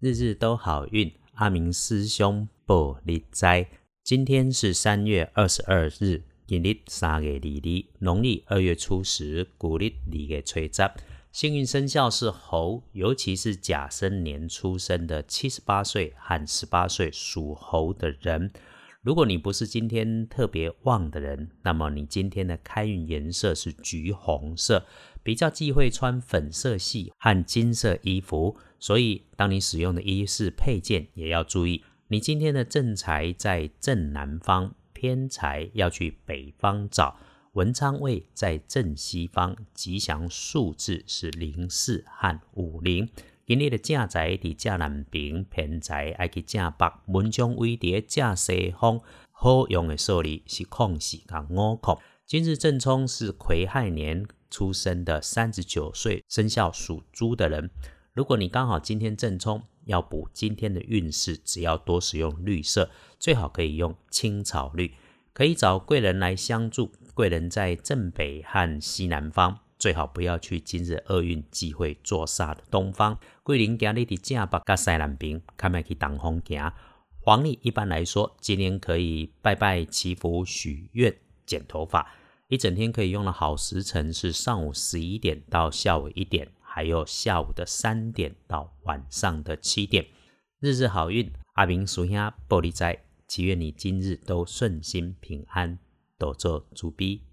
日日都好运，阿明师兄报你灾。今天是三月二十二日，今日三月二日，农历二月初十，古历二月初十。幸运生肖是猴，尤其是甲申年出生的七十八岁和十八岁属猴的人。如果你不是今天特别旺的人，那么你今天的开运颜色是橘红色，比较忌讳穿粉色系和金色衣服。所以，当你使用的衣饰配件也要注意。你今天的正财在正南方，偏财要去北方找。文昌位在正西方，吉祥数字是零四和五零。今日的正财在正南边，偏财爱去正北。文昌位在正西方，好用的数字是空四和五空。今日正冲是癸亥年出生的三十九岁生肖属猪的人。如果你刚好今天正冲，要补今天的运势，只要多使用绿色，最好可以用青草绿，可以找贵人来相助。贵人在正北和西南方，最好不要去今日厄运忌讳坐煞的东方。贵人今日的正北和西南边，看卖去挡风行。黄历一般来说，今天可以拜拜祈福、许愿、剪头发，一整天可以用的好时辰是上午十一点到下午一点。还有下午的三点到晚上的七点，日日好运，阿明属下玻璃斋，祈愿你今日都顺心平安，多做主逼。